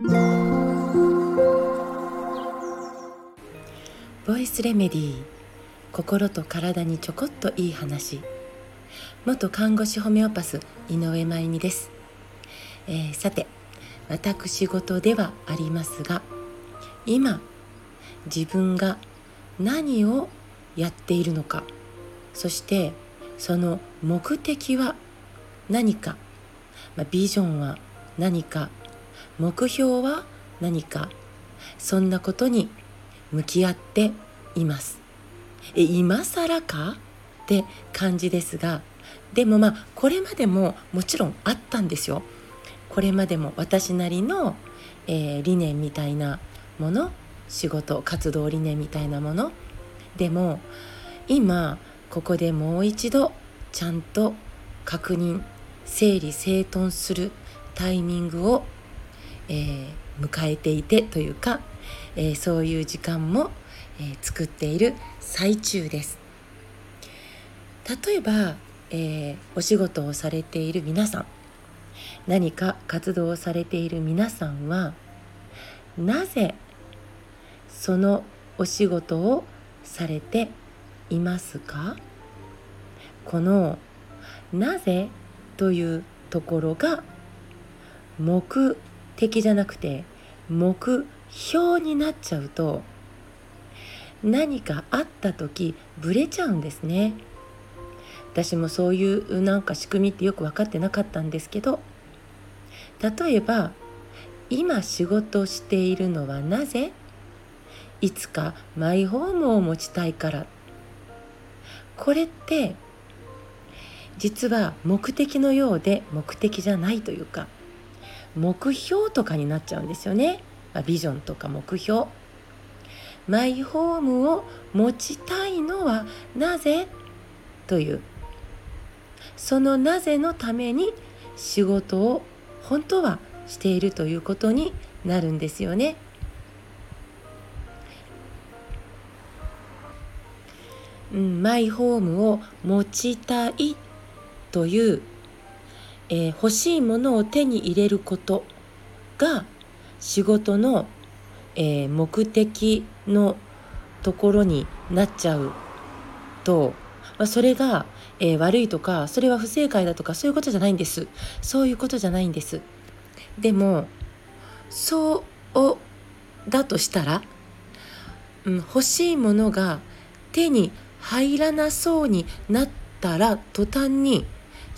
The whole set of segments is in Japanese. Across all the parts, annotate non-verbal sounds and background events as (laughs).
ボイスレメディー心と体にちょこっといい話。元看護師ホメオパス井上真由美です、えー、さて私事ではありますが今自分が何をやっているのかそしてその目的は何か、まあ、ビジョンは何か目標は何か？そんなことに向き合っています。え今更か？って感じですがでもまあこれまでももちろんあったんですよ。これまでも私なりの、えー、理念みたいなもの仕事活動理念みたいなもの。でも今ここでもう一度ちゃんと確認整理整頓するタイミングを、えー、迎えていてというか、えー、そういう時間も、え、作っている最中です例えば、えお仕事をされている皆さん何か活動をされている皆さんはなぜそのお仕事をされていますか？この「なぜ?」というところが目的じゃなくて目標になっちゃうと何かあった時ブレちゃうんですね。私もそういうなんか仕組みってよく分かってなかったんですけど例えば今仕事しているのはなぜいつかマイホームを持ちたいから。これって実は目的のようで目的じゃないというか目標とかになっちゃうんですよね、まあ、ビジョンとか目標。マイホームを持ちたいのはなぜ？という。そのなぜのために仕事を本当はしているということになるんですよね。うん、マイホームを持ちたいという、えー、欲しいものを手に入れることが仕事の、えー、目的のところになっちゃうと、まあ、それが、えー、悪いとかそれは不正解だとかそういうことじゃないんです。そういうことじゃないんです。でもそうだとしたら、うん、欲しいものが手に入らなそうになったら途端に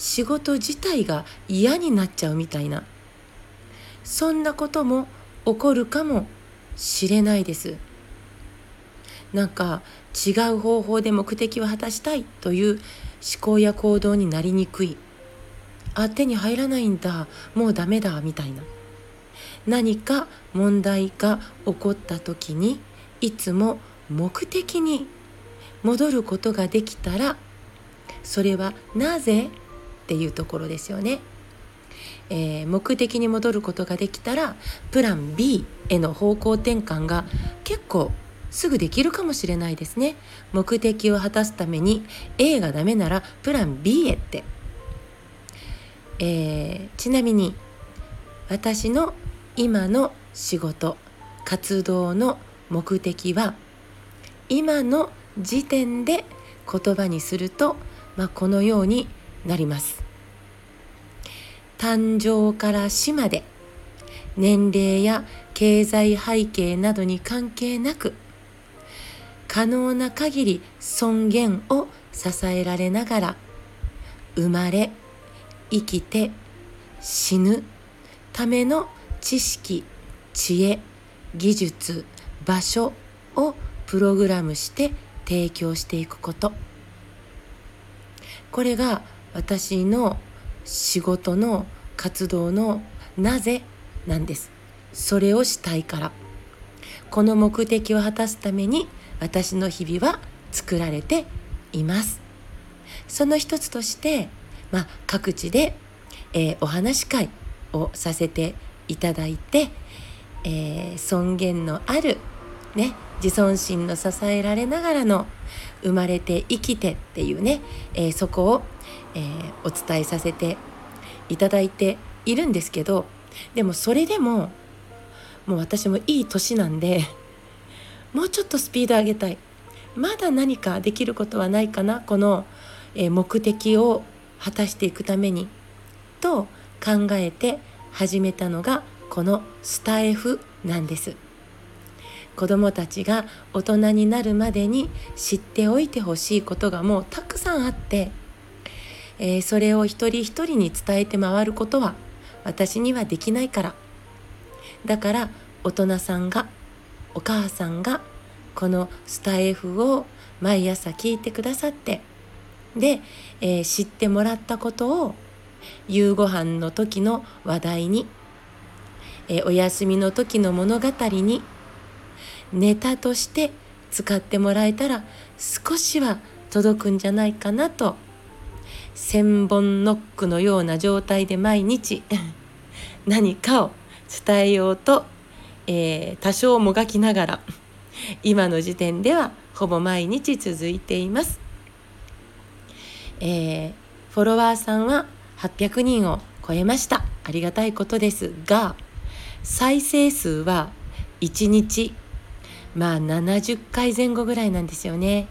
仕事自体が嫌になっちゃうみたいな。そんなことも起こるかもしれないです。なんか違う方法で目的を果たしたいという思考や行動になりにくい。あ手に入らないんだ。もうダメだみたいな。何か問題が起こった時にいつも目的に戻ることができたらそれはなぜっていうところですよね。えー、目的に戻ることができたらプラン B への方向転換が結構すぐできるかもしれないですね。目的を果たすために A がダメならプラン B へって。えー、ちなみに私の今の仕事活動の目的は今の時点で言葉にすると、まあ、このようになります。誕生から死まで年齢や経済背景などに関係なく可能な限り尊厳を支えられながら生まれ生きて死ぬための知識知恵技術場所をプログラムして提供していくことこれが私の仕事の活動のなぜなんです。それをしたいから。この目的を果たすために私の日々は作られています。その一つとして、まあ、各地で、えー、お話し会をさせていただいて、えー、尊厳のあるね自尊心の支えられながらの生まれて生きてっていうね、えー、そこを、えー、お伝えさせていただいているんですけどでもそれでももう私もいい年なんでもうちょっとスピード上げたい。まだ何かできることはないかなこのえ目的を果たしていくためにと考えて始めたのがこのスタエフなんです。子どもたちが大人になるまでに知っておいてほしいことがもうたくさんあって、えー、それを一人一人に伝えて回ることは私にはできないから。だから大人さんがお母さんがこのスタイフを毎朝聞いてくださってで、えー、知ってもらったことを夕ご飯の時の話題に、えー、お休みの時の物語にネタとして使ってもらえたら少しは届くんじゃないかなと千本ノックのような状態で毎日 (laughs) 何かを伝えようと、えー、多少もがきながら今の時点ではほぼ毎日続いています。えー、フォロワーさんは800人を超えました。ありがたいことですが、再生数は1日、まあ70回前後ぐらいなんですよね。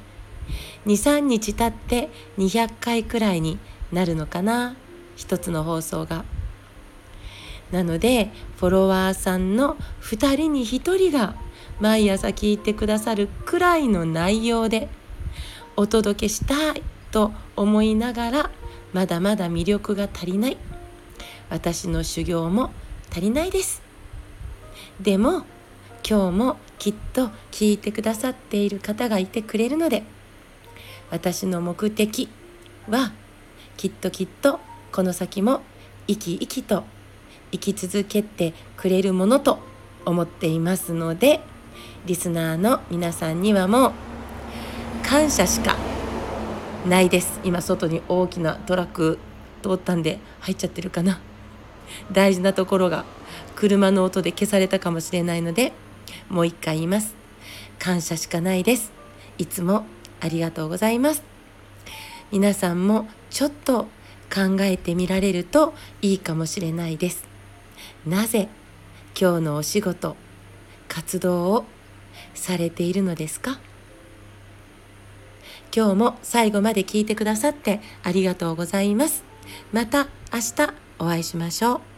2、3日経って200回くらいになるのかな。一つの放送が。なので、フォロワーさんの2人に1人が毎朝聞いてくださるくらいの内容でお届けしたいと思いながらまだまだ魅力が足りない私の修行も足りないですでも今日もきっと聞いてくださっている方がいてくれるので私の目的はきっときっとこの先も生き生きと生き続けてくれるものと思っていますのでリスナーの皆さんにはもう感謝しかないです。今外に大きなトラック通ったんで入っちゃってるかな。大事なところが車の音で消されたかもしれないのでもう一回言います。感謝しかないです。いつもありがとうございます。皆さんもちょっと考えてみられるといいかもしれないです。なぜ今日のお仕事活動をされているのですか？今日も最後まで聞いてくださってありがとうございます。また明日お会いしましょう。